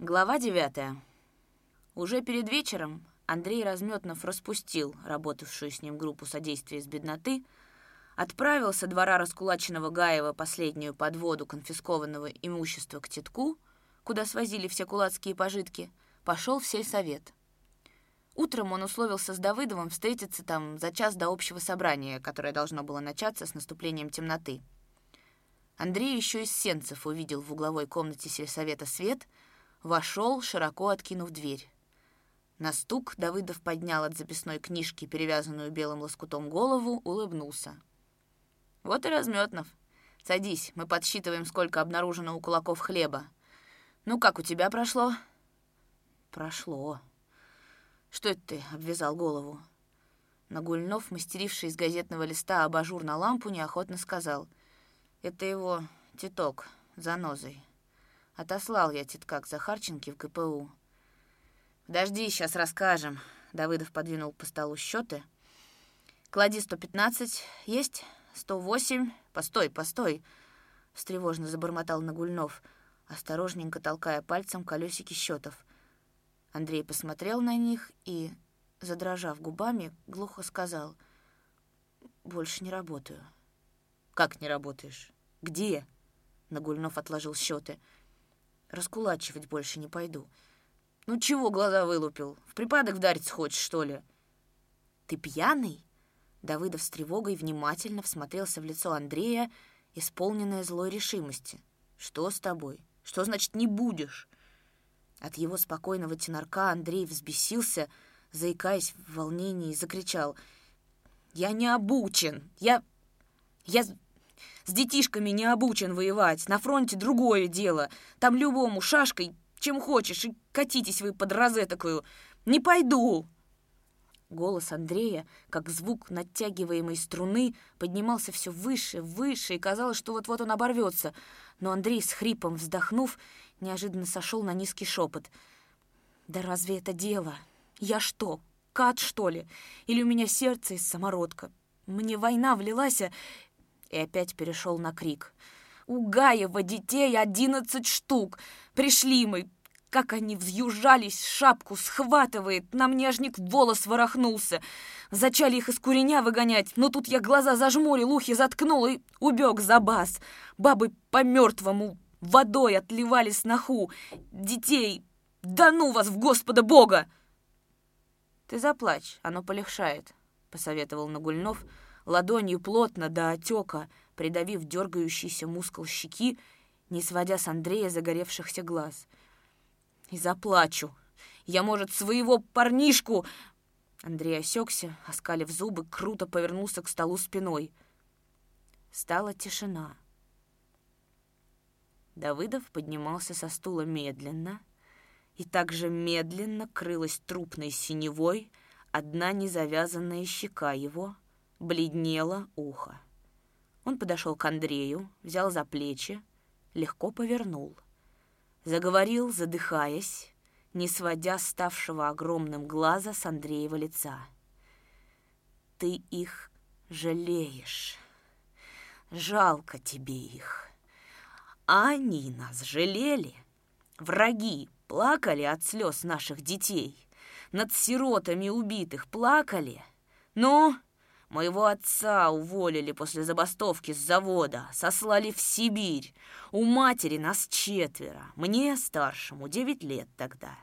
Глава девятая. Уже перед вечером Андрей Разметнов распустил работавшую с ним группу содействия с бедноты, отправил со двора раскулаченного Гаева последнюю подводу конфискованного имущества к Титку, куда свозили все кулацкие пожитки, пошел в сельсовет. Утром он условился с Давыдовым встретиться там за час до общего собрания, которое должно было начаться с наступлением темноты. Андрей еще из сенцев увидел в угловой комнате сельсовета свет — вошел, широко откинув дверь. На стук Давыдов поднял от записной книжки, перевязанную белым лоскутом голову, улыбнулся. «Вот и Разметнов. Садись, мы подсчитываем, сколько обнаружено у кулаков хлеба. Ну, как у тебя прошло?» «Прошло. Что это ты?» — обвязал голову. Нагульнов, мастеривший из газетного листа абажур на лампу, неохотно сказал. «Это его титок, занозой. Отослал я тетка к Захарченке в КПУ. «Подожди, сейчас расскажем». Давыдов подвинул по столу счеты. «Клади 115. Есть? 108. Постой, постой!» Встревожно забормотал Нагульнов, осторожненько толкая пальцем колесики счетов. Андрей посмотрел на них и, задрожав губами, глухо сказал «Больше не работаю». «Как не работаешь? Где?» Нагульнов отложил счеты. Раскулачивать больше не пойду. Ну чего глаза вылупил? В припадок вдарить хочешь, что ли? Ты пьяный? Давыдов с тревогой внимательно всмотрелся в лицо Андрея, исполненное злой решимости. Что с тобой? Что значит «не будешь»? От его спокойного тенорка Андрей взбесился, заикаясь в волнении, закричал. «Я не обучен! Я... я с детишками не обучен воевать. На фронте другое дело. Там любому шашкой, чем хочешь, и катитесь вы под розетокую. Не пойду!» Голос Андрея, как звук натягиваемой струны, поднимался все выше, выше, и казалось, что вот-вот он оборвется. Но Андрей, с хрипом вздохнув, неожиданно сошел на низкий шепот. «Да разве это дело? Я что, кат, что ли? Или у меня сердце из самородка? Мне война влилась, а и опять перешел на крик. «У Гаева детей одиннадцать штук! Пришли мы! Как они взъюжались, шапку схватывает, на мне аж волос ворохнулся. Зачали их из куреня выгонять, но тут я глаза зажмурил, ухи заткнул и убег за бас. Бабы по-мертвому водой отливали сноху. Детей, да ну вас в Господа Бога!» «Ты заплачь, оно полегшает», — посоветовал Нагульнов, — ладонью плотно до отека, придавив дергающийся мускул щеки, не сводя с Андрея загоревшихся глаз. «И заплачу! Я, может, своего парнишку...» Андрей осекся, оскалив зубы, круто повернулся к столу спиной. Стала тишина. Давыдов поднимался со стула медленно, и также медленно крылась трупной синевой одна незавязанная щека его — бледнело ухо. Он подошел к Андрею, взял за плечи, легко повернул. Заговорил, задыхаясь, не сводя ставшего огромным глаза с Андреева лица. «Ты их жалеешь. Жалко тебе их. А они нас жалели. Враги плакали от слез наших детей. Над сиротами убитых плакали. Ну, Моего отца уволили после забастовки с завода, сослали в Сибирь. У матери нас четверо, мне, старшему, девять лет тогда.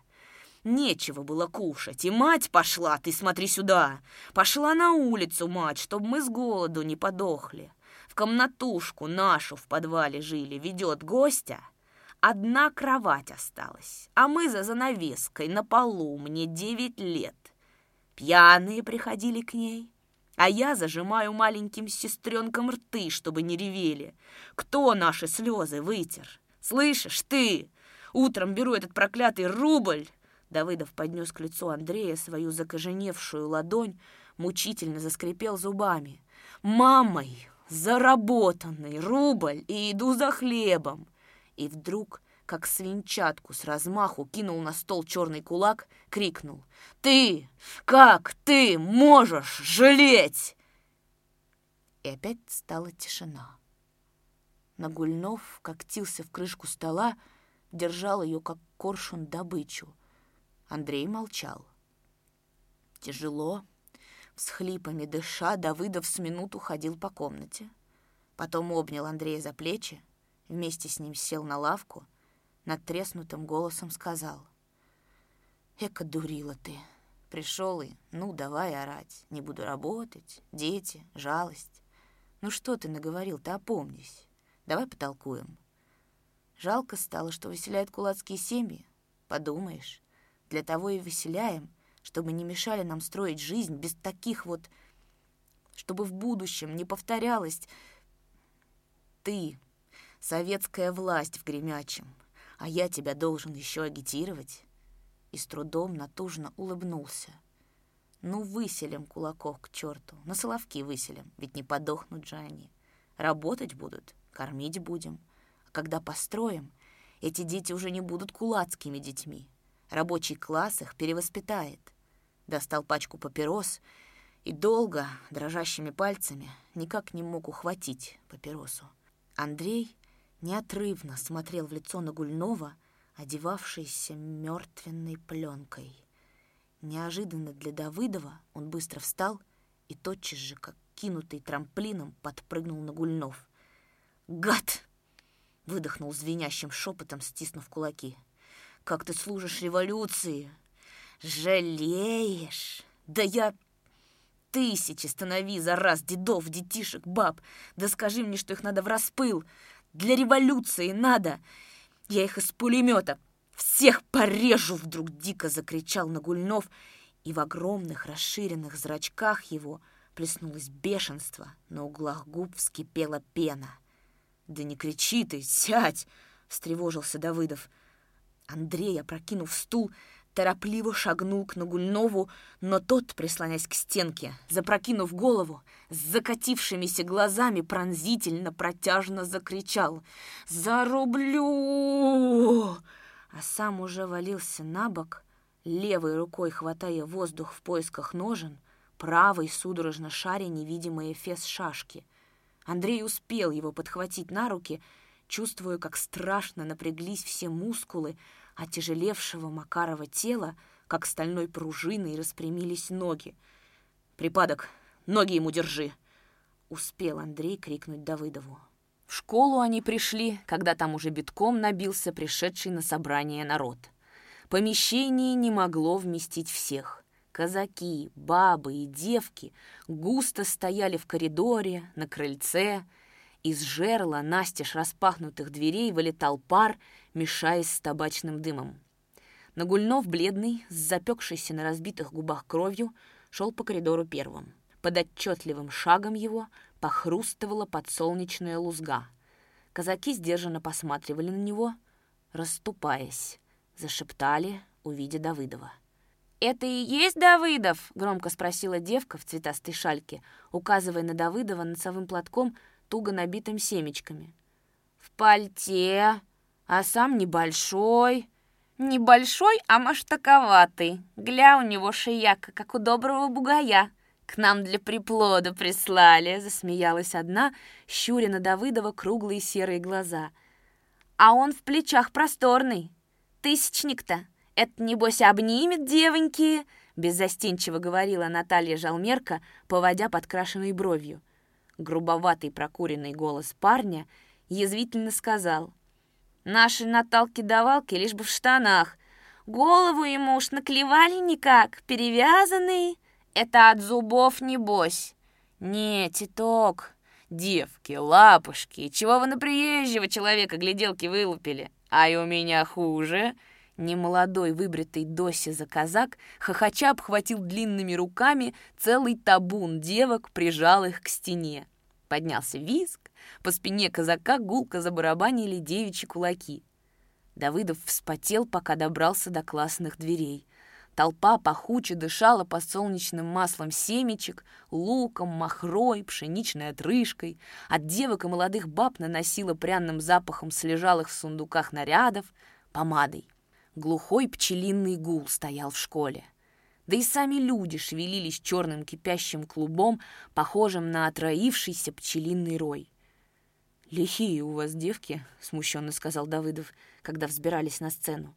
Нечего было кушать, и мать пошла, ты смотри сюда. Пошла на улицу мать, чтобы мы с голоду не подохли. В комнатушку нашу в подвале жили, ведет гостя. Одна кровать осталась, а мы за занавеской на полу, мне девять лет. Пьяные приходили к ней, а я зажимаю маленьким сестренкам рты, чтобы не ревели. Кто наши слезы вытер? Слышишь, ты? Утром беру этот проклятый рубль. Давыдов поднес к лицу Андрея свою закоженевшую ладонь, мучительно заскрипел зубами. «Мамой заработанный рубль и иду за хлебом!» И вдруг как свинчатку с размаху кинул на стол черный кулак, крикнул «Ты! Как ты можешь жалеть?» И опять стала тишина. Нагульнов когтился в крышку стола, держал ее, как коршун, добычу. Андрей молчал. Тяжело, всхлипами дыша, Давыдов с минуту ходил по комнате. Потом обнял Андрея за плечи, вместе с ним сел на лавку, над треснутым голосом сказал. «Эка дурила ты. Пришел и, ну, давай орать. Не буду работать, дети, жалость. Ну что ты наговорил, ты опомнись. Давай потолкуем». Жалко стало, что выселяют кулацкие семьи. Подумаешь, для того и выселяем, чтобы не мешали нам строить жизнь без таких вот... Чтобы в будущем не повторялось... Ты, советская власть в Гремячем, а я тебя должен еще агитировать. И с трудом натужно улыбнулся. Ну, выселим кулаков к черту, на соловки выселим, ведь не подохнут же они. Работать будут, кормить будем. А когда построим, эти дети уже не будут кулацкими детьми. Рабочий класс их перевоспитает. Достал пачку папирос и долго, дрожащими пальцами, никак не мог ухватить папиросу. Андрей неотрывно смотрел в лицо Нагульнова, одевавшееся мертвенной пленкой. Неожиданно для Давыдова он быстро встал и тотчас же, как кинутый трамплином, подпрыгнул на Гульнов. «Гад!» — выдохнул звенящим шепотом, стиснув кулаки. «Как ты служишь революции! Жалеешь? Да я тысячи станови за раз дедов, детишек, баб. Да скажи мне, что их надо в распыл. Для революции надо. Я их из пулемета всех порежу, вдруг дико закричал Нагульнов, и в огромных расширенных зрачках его плеснулось бешенство, на углах губ вскипела пена. «Да не кричи ты, сядь!» — встревожился Давыдов. Андрей, опрокинув стул, торопливо шагнул к Нагульнову, но тот, прислонясь к стенке, запрокинув голову, с закатившимися глазами пронзительно, протяжно закричал «Зарублю!» А сам уже валился на бок, левой рукой хватая воздух в поисках ножен, правой судорожно шаря невидимый эфес шашки. Андрей успел его подхватить на руки, чувствуя, как страшно напряглись все мускулы, отяжелевшего Макарова тела, как стальной пружиной, распрямились ноги. «Припадок! Ноги ему держи!» — успел Андрей крикнуть Давыдову. В школу они пришли, когда там уже битком набился пришедший на собрание народ. Помещение не могло вместить всех. Казаки, бабы и девки густо стояли в коридоре, на крыльце. Из жерла настежь распахнутых дверей вылетал пар, мешаясь с табачным дымом. Нагульнов, бледный, с запекшейся на разбитых губах кровью, шел по коридору первым. Под отчетливым шагом его похрустывала подсолнечная лузга. Казаки сдержанно посматривали на него, расступаясь, зашептали, увидя Давыдова. «Это и есть Давыдов?» — громко спросила девка в цветастой шальке, указывая на Давыдова носовым платком, туго набитым семечками. «В пальте!» а сам небольшой. Небольшой, а маштаковатый. Гля, у него шияка, как у доброго бугая. К нам для приплода прислали, засмеялась одна, щуря на Давыдова круглые серые глаза. А он в плечах просторный. Тысячник-то. Это, небось, обнимет девоньки, беззастенчиво говорила Наталья Жалмерка, поводя подкрашенной бровью. Грубоватый прокуренный голос парня язвительно сказал — Наши наталки-давалки лишь бы в штанах. Голову ему уж наклевали никак, перевязанный. Это от зубов небось. Не, титок. Девки, лапушки, чего вы на приезжего человека гляделки вылупили? А и у меня хуже. Немолодой выбритый Доси за казак хохоча обхватил длинными руками целый табун девок, прижал их к стене. Поднялся визг, по спине казака гулко забарабанили девичьи кулаки. Давыдов вспотел, пока добрался до классных дверей. Толпа пахуче дышала под солнечным маслом семечек, луком, махрой, пшеничной отрыжкой. От девок и молодых баб наносила пряным запахом слежалых в сундуках нарядов, помадой. Глухой пчелиный гул стоял в школе. Да и сами люди шевелились черным кипящим клубом, похожим на отроившийся пчелиный рой. «Лихие у вас девки», — смущенно сказал Давыдов, когда взбирались на сцену.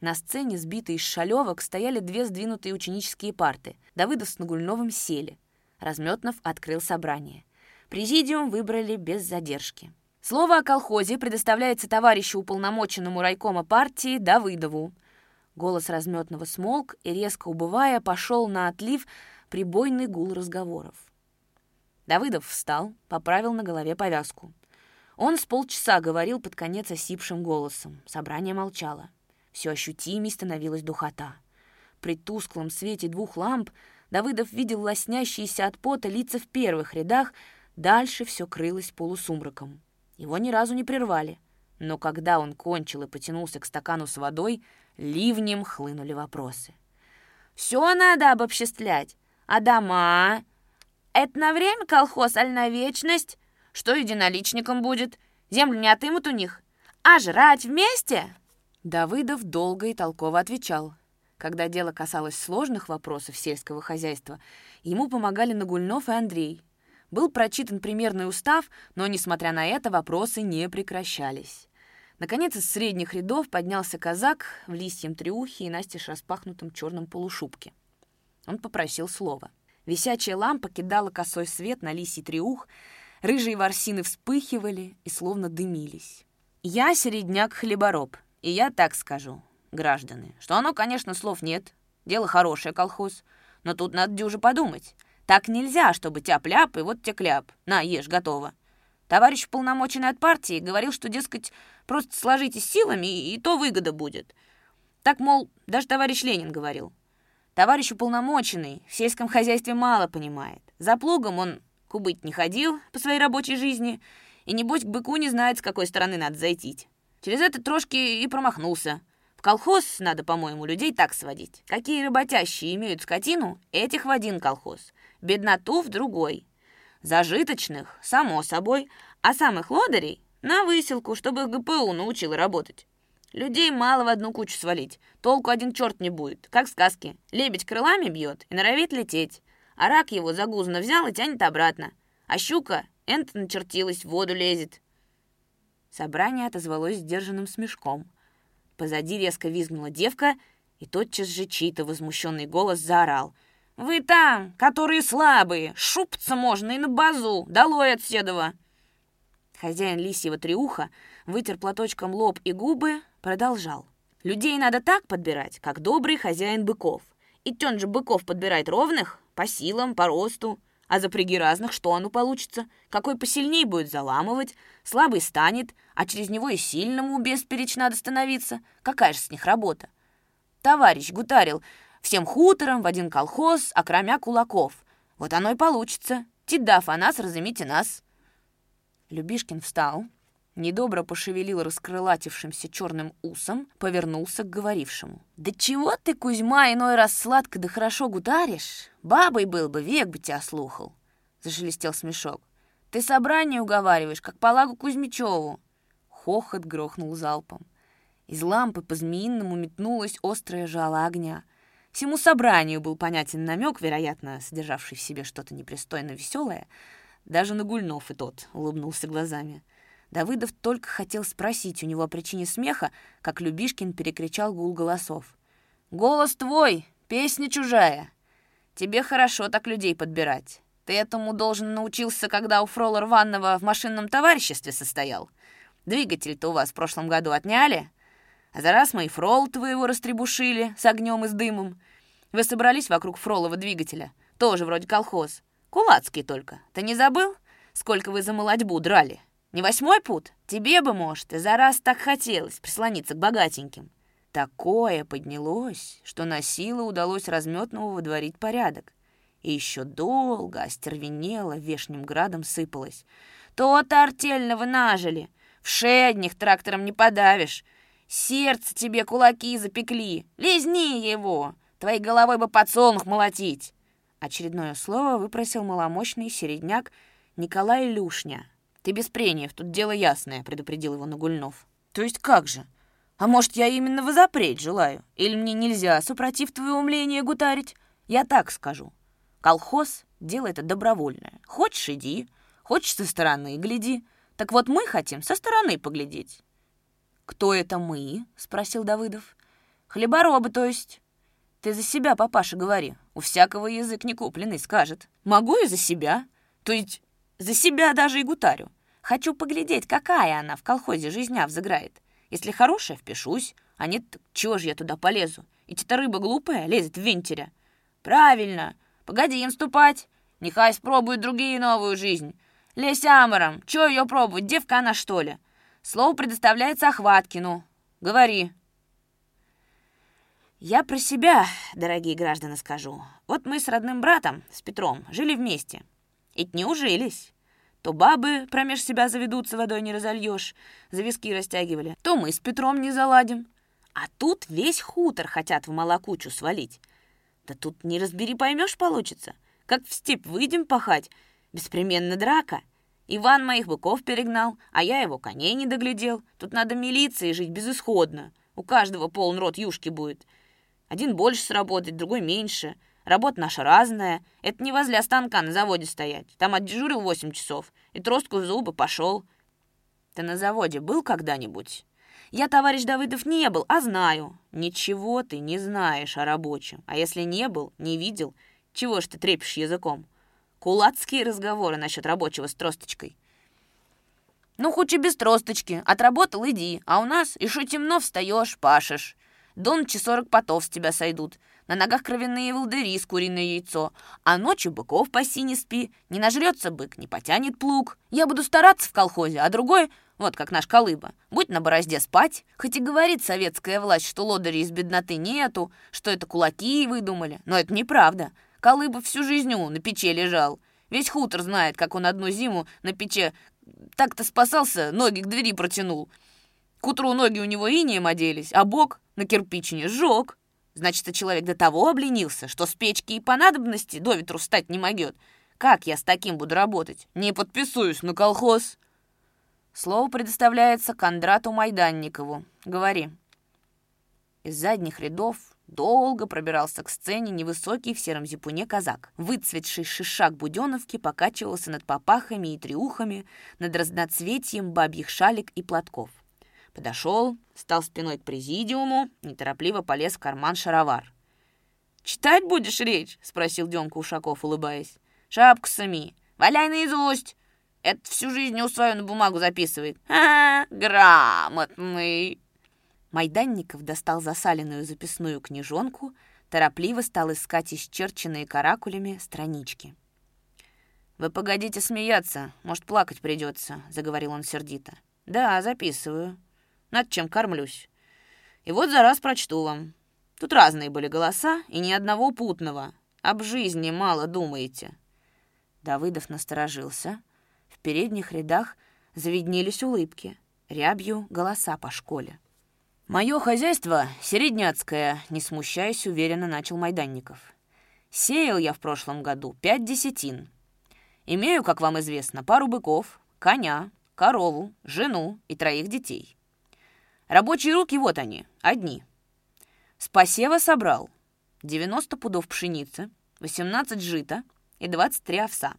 На сцене, сбитые из шалевок, стояли две сдвинутые ученические парты. Давыдов с Нагульновым сели. Разметнов открыл собрание. Президиум выбрали без задержки. Слово о колхозе предоставляется товарищу уполномоченному райкома партии Давыдову. Голос разметного смолк и, резко убывая, пошел на отлив прибойный гул разговоров. Давыдов встал, поправил на голове повязку. Он с полчаса говорил под конец осипшим голосом. Собрание молчало. Все ощутимей становилась духота. При тусклом свете двух ламп Давыдов видел лоснящиеся от пота лица в первых рядах, дальше все крылось полусумраком. Его ни разу не прервали. Но когда он кончил и потянулся к стакану с водой, ливнем хлынули вопросы. «Все надо обобществлять. А дома? Это на время колхоз, аль на вечность? Что единоличником будет? Землю не отымут у них? А жрать вместе?» Давыдов долго и толково отвечал. Когда дело касалось сложных вопросов сельского хозяйства, ему помогали Нагульнов и Андрей. Был прочитан примерный устав, но, несмотря на это, вопросы не прекращались. Наконец, из средних рядов поднялся казак в лисьем триухе и настежь распахнутом черном полушубке. Он попросил слова. Висячая лампа кидала косой свет на лисий триух, рыжие ворсины вспыхивали и словно дымились. «Я середняк-хлебороб», и я так скажу, граждане, что оно, конечно, слов нет. Дело хорошее, колхоз. Но тут надо дюже подумать. Так нельзя, чтобы тяп-ляп и вот те кляп. На, ешь, готово. Товарищ полномоченный от партии говорил, что, дескать, просто сложитесь силами, и, и то выгода будет. Так, мол, даже товарищ Ленин говорил. Товарищ уполномоченный в сельском хозяйстве мало понимает. За плугом он кубыть не ходил по своей рабочей жизни, и, небось, к быку не знает, с какой стороны надо зайти. Через это трошки и промахнулся. Колхоз надо, по-моему, людей так сводить. Какие работящие имеют скотину, этих в один колхоз. Бедноту в другой. Зажиточных, само собой, а самых лодырей на выселку, чтобы ГПУ научил работать. Людей мало в одну кучу свалить. Толку один черт не будет, как в сказке. Лебедь крылами бьет и норовит лететь. А рак его загузно взял и тянет обратно. А щука энто начертилась, в воду лезет. Собрание отозвалось сдержанным смешком. Позади резко визгнула девка, и тотчас же чей-то возмущенный голос заорал. «Вы там, которые слабые! Шупаться можно и на базу! Долой от седова!» Хозяин лисьего триуха вытер платочком лоб и губы, продолжал. «Людей надо так подбирать, как добрый хозяин быков. И тен же быков подбирает ровных, по силам, по росту. А запряги разных, что оно получится? Какой посильней будет заламывать, слабый станет, а через него и сильному бесперечь надо становиться. Какая же с них работа? Товарищ гутарил всем хутором в один колхоз, окромя кулаков. Вот оно и получится. Тидав, а нас разымите нас. Любишкин встал, недобро пошевелил раскрылатившимся черным усом, повернулся к говорившему. «Да чего ты, Кузьма, иной раз сладко да хорошо гутаришь? Бабой был бы, век бы тебя слухал!» Зашелестел смешок. «Ты собрание уговариваешь, как полагу Кузьмичеву!» Хохот грохнул залпом. Из лампы по-змеиному метнулось острое жало огня. Всему собранию был понятен намек, вероятно, содержавший в себе что-то непристойно веселое. Даже Нагульнов и тот улыбнулся глазами. Давыдов только хотел спросить у него о причине смеха, как Любишкин перекричал гул голосов. «Голос твой, песня чужая. Тебе хорошо так людей подбирать. Ты этому должен научился, когда у Фрола Рванного в машинном товариществе состоял. Двигатель-то у вас в прошлом году отняли, а за раз мы и Фрол твоего растребушили с огнем и с дымом. Вы собрались вокруг Фролова двигателя, тоже вроде колхоз. Кулацкий только. Ты не забыл, сколько вы за молодьбу драли?» Не восьмой пут? Тебе бы, может, и за раз так хотелось прислониться к богатеньким. Такое поднялось, что на силу удалось разметного водворить порядок. И еще долго остервенело вешним градом сыпалось. То-то артельного нажили. В шедних трактором не подавишь. Сердце тебе кулаки запекли. Лизни его. Твоей головой бы подсолнух молотить. Очередное слово выпросил маломощный середняк Николай Люшня, «Ты без прениев, тут дело ясное», — предупредил его Нагульнов. «То есть как же? А может, я именно возопреть желаю? Или мне нельзя, супротив твоего умления, гутарить? Я так скажу. Колхоз — дело это добровольное. Хочешь — иди, хочешь — со стороны гляди. Так вот мы хотим со стороны поглядеть». «Кто это мы?» — спросил Давыдов. «Хлеборобы, то есть». «Ты за себя, папаша, говори. У всякого язык не купленный, скажет. Могу и за себя. То есть за себя даже и гутарю. Хочу поглядеть, какая она в колхозе жизня взыграет. Если хорошая, впишусь. А нет, чего же я туда полезу? Эта рыба глупая лезет в вентеря. Правильно. Погоди им ступать. Нехай спробуют другие новую жизнь. Лезь амором. Чего ее пробовать? Девка она, что ли? Слово предоставляется Охваткину. Говори. Я про себя, дорогие граждане, скажу. Вот мы с родным братом, с Петром, жили вместе. И не ужились. То бабы промеж себя заведутся, водой не разольешь, за виски растягивали, то мы с Петром не заладим. А тут весь хутор хотят в малокучу свалить. Да тут не разбери, поймешь, получится. Как в степь выйдем пахать, беспременно драка. Иван моих быков перегнал, а я его коней не доглядел. Тут надо милиции жить безысходно. У каждого полн рот юшки будет. Один больше сработает, другой меньше. Работа наша разная. Это не возле станка на заводе стоять. Там отдежурил восемь часов и тростку в зубы пошел. Ты на заводе был когда-нибудь? Я, товарищ Давыдов, не был, а знаю. Ничего ты не знаешь о рабочем. А если не был, не видел, чего ж ты трепишь языком? Кулацкие разговоры насчет рабочего с тросточкой. Ну, хоть и без тросточки. Отработал, иди. А у нас еще темно встаешь, пашешь. До ночи сорок потов с тебя сойдут. На ногах кровяные волдыри с куриное яйцо. А ночью быков паси не спи. Не нажрется бык, не потянет плуг. Я буду стараться в колхозе, а другой вот как наш Колыба. Будь на борозде спать. Хоть и говорит советская власть, что лодырей из бедноты нету, что это кулаки выдумали. Но это неправда. Колыба всю жизнь у на печи лежал. Весь хутор знает, как он одну зиму на пече так-то спасался, ноги к двери протянул. К утру ноги у него инеем оделись, а бок на кирпичине сжег. Значит, человек до того обленился, что с печки и по надобности до ветру встать не могет. Как я с таким буду работать? Не подписуюсь на колхоз. Слово предоставляется Кондрату Майданникову. Говори. Из задних рядов долго пробирался к сцене невысокий в сером зипуне казак. Выцветший шишак буденовки покачивался над попахами и триухами, над разноцветием бабьих шалик и платков. Подошел, стал спиной к президиуму, неторопливо полез в карман шаровар. «Читать будешь речь?» — спросил Демка Ушаков, улыбаясь. «Шапку сами. Валяй наизусть. Это всю жизнь у свою на бумагу записывает. А, грамотный. Майданников достал засаленную записную книжонку, торопливо стал искать исчерченные каракулями странички. «Вы погодите смеяться, может, плакать придется», — заговорил он сердито. «Да, записываю. Над чем кормлюсь. И вот за раз прочту вам. Тут разные были голоса и ни одного путного. Об жизни мало думаете». Давыдов насторожился, в передних рядах завиднелись улыбки, рябью голоса по школе. «Мое хозяйство середняцкое», — не смущаясь, уверенно начал Майданников. «Сеял я в прошлом году пять десятин. Имею, как вам известно, пару быков, коня, корову, жену и троих детей. Рабочие руки вот они, одни. С посева собрал 90 пудов пшеницы, 18 жита и 23 овса.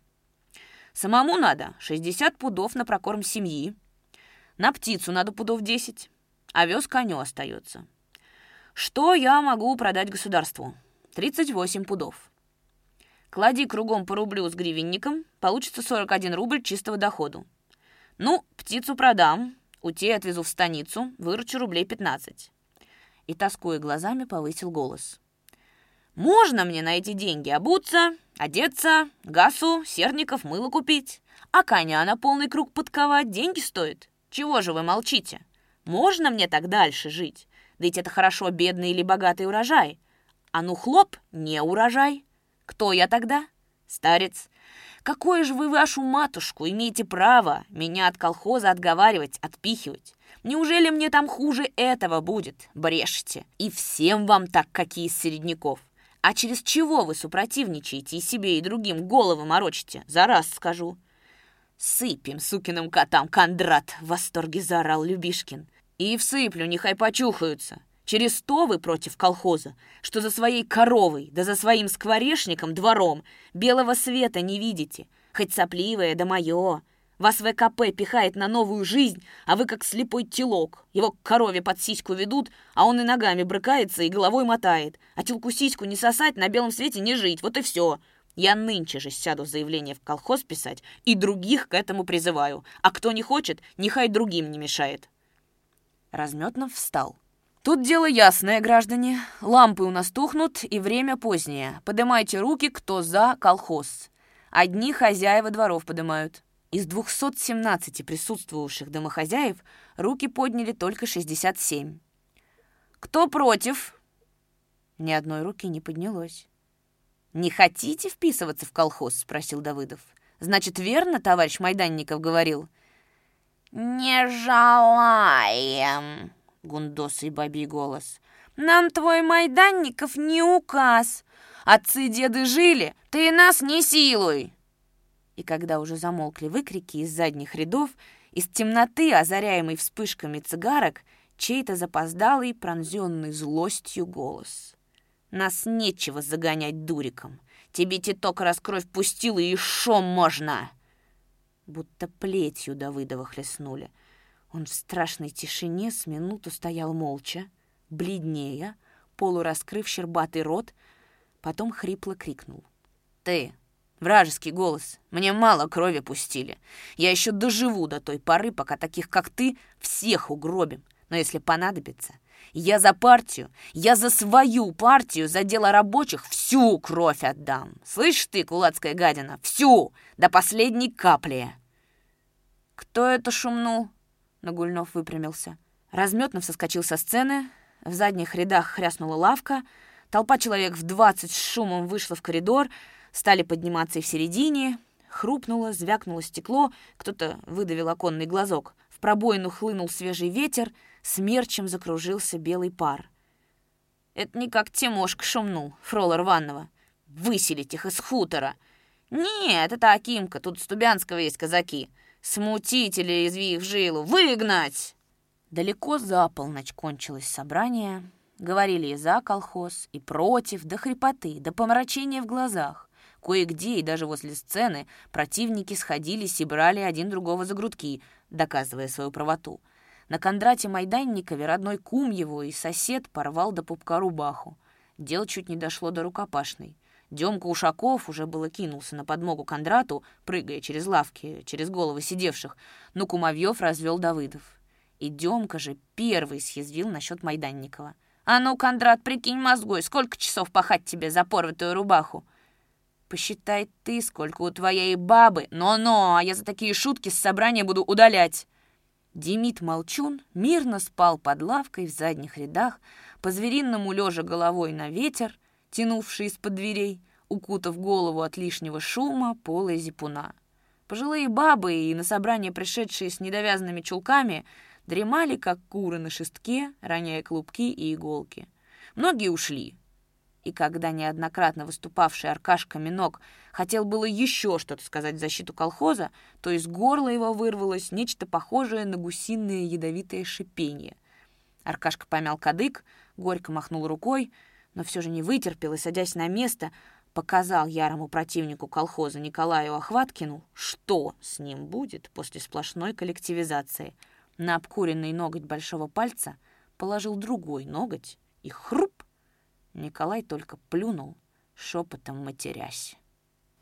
Самому надо 60 пудов на прокорм семьи. На птицу надо пудов 10. Овес коню остается. Что я могу продать государству? 38 пудов. Клади кругом по рублю с гривенником, получится 41 рубль чистого доходу. Ну, птицу продам, утей отвезу в станицу, выручу рублей 15. И, тоскуя глазами, повысил голос. Можно мне на эти деньги обуться, одеться, гасу, серников, мыло купить, а коня на полный круг подковать деньги стоит? Чего же вы молчите? Можно мне так дальше жить? Да ведь это хорошо бедный или богатый урожай. А ну хлоп, не урожай. Кто я тогда? Старец. Какое же вы вашу матушку имеете право меня от колхоза отговаривать, отпихивать? Неужели мне там хуже этого будет? Брешете. И всем вам так, какие из середняков. А через чего вы супротивничаете и себе, и другим головы морочите? За раз скажу. «Сыпем сукиным котам, Кондрат!» — в восторге заорал Любишкин. «И всыплю, нехай почухаются. Через то вы против колхоза, что за своей коровой, да за своим скворечником, двором, белого света не видите, хоть сопливое да мое. Вас ВКП пихает на новую жизнь, а вы как слепой телок. Его к корове под сиську ведут, а он и ногами брыкается, и головой мотает. А телку сиську не сосать, на белом свете не жить. Вот и все. Я нынче же сяду заявление в колхоз писать и других к этому призываю. А кто не хочет, нехай другим не мешает. Разметнов встал. Тут дело ясное, граждане. Лампы у нас тухнут, и время позднее. Подымайте руки, кто за колхоз. Одни хозяева дворов подымают. Из 217 присутствовавших домохозяев руки подняли только 67. «Кто против?» Ни одной руки не поднялось. «Не хотите вписываться в колхоз?» — спросил Давыдов. «Значит, верно, товарищ Майданников говорил?» «Не желаем», — гундосый бабий голос. «Нам твой Майданников не указ. Отцы-деды жили, ты нас не силуй!» И когда уже замолкли выкрики из задних рядов, из темноты, озаряемой вспышками цигарок, чей-то запоздалый, пронзенный злостью голос. «Нас нечего загонять дуриком. Тебе титок раскровь пустил, и шо можно!» Будто плетью Давыдова хлестнули. Он в страшной тишине с минуту стоял молча, бледнее, полураскрыв щербатый рот, потом хрипло крикнул. «Ты, Вражеский голос. Мне мало крови пустили. Я еще доживу до той поры, пока таких, как ты, всех угробим. Но если понадобится, я за партию, я за свою партию, за дело рабочих всю кровь отдам. Слышишь ты, кулацкая гадина, всю, до последней капли. Кто это шумнул? Нагульнов выпрямился. Разметнов соскочил со сцены, в задних рядах хряснула лавка, толпа человек в двадцать с шумом вышла в коридор, Стали подниматься и в середине. Хрупнуло, звякнуло стекло, кто-то выдавил оконный глазок. В пробоину хлынул свежий ветер, смерчем закружился белый пар. «Это не как Тимошка шумнул, фрола рваного. Выселить их из хутора!» «Нет, это Акимка, тут Стубянского есть казаки. Смутители, изви их жилу, выгнать!» Далеко за полночь кончилось собрание. Говорили и за колхоз, и против, до хрипоты, до помрачения в глазах. Кое-где и даже возле сцены противники сходились и брали один другого за грудки, доказывая свою правоту. На Кондрате Майданникове родной кум его и сосед порвал до пупка рубаху. Дело чуть не дошло до рукопашной. Демка Ушаков уже было кинулся на подмогу Кондрату, прыгая через лавки, через головы сидевших, но Кумовьев развел Давыдов. И Демка же первый съязвил насчет Майданникова. «А ну, Кондрат, прикинь мозгой, сколько часов пахать тебе за порватую рубаху?» Посчитай ты, сколько у твоей бабы. Но-но, а я за такие шутки с собрания буду удалять. Демид Молчун мирно спал под лавкой в задних рядах, по-звериному лежа головой на ветер, тянувший из-под дверей, укутав голову от лишнего шума пола зипуна. Пожилые бабы и на собрание пришедшие с недовязанными чулками дремали, как куры на шестке, роняя клубки и иголки. Многие ушли, и когда неоднократно выступавший Аркашка Минок хотел было еще что-то сказать в защиту колхоза, то из горла его вырвалось нечто похожее на гусиное ядовитое шипение. Аркашка помял кадык, горько махнул рукой, но все же не вытерпел и, садясь на место, показал ярому противнику колхоза Николаю Охваткину, что с ним будет после сплошной коллективизации. На обкуренный ноготь большого пальца положил другой ноготь и хруп Николай только плюнул, шепотом матерясь.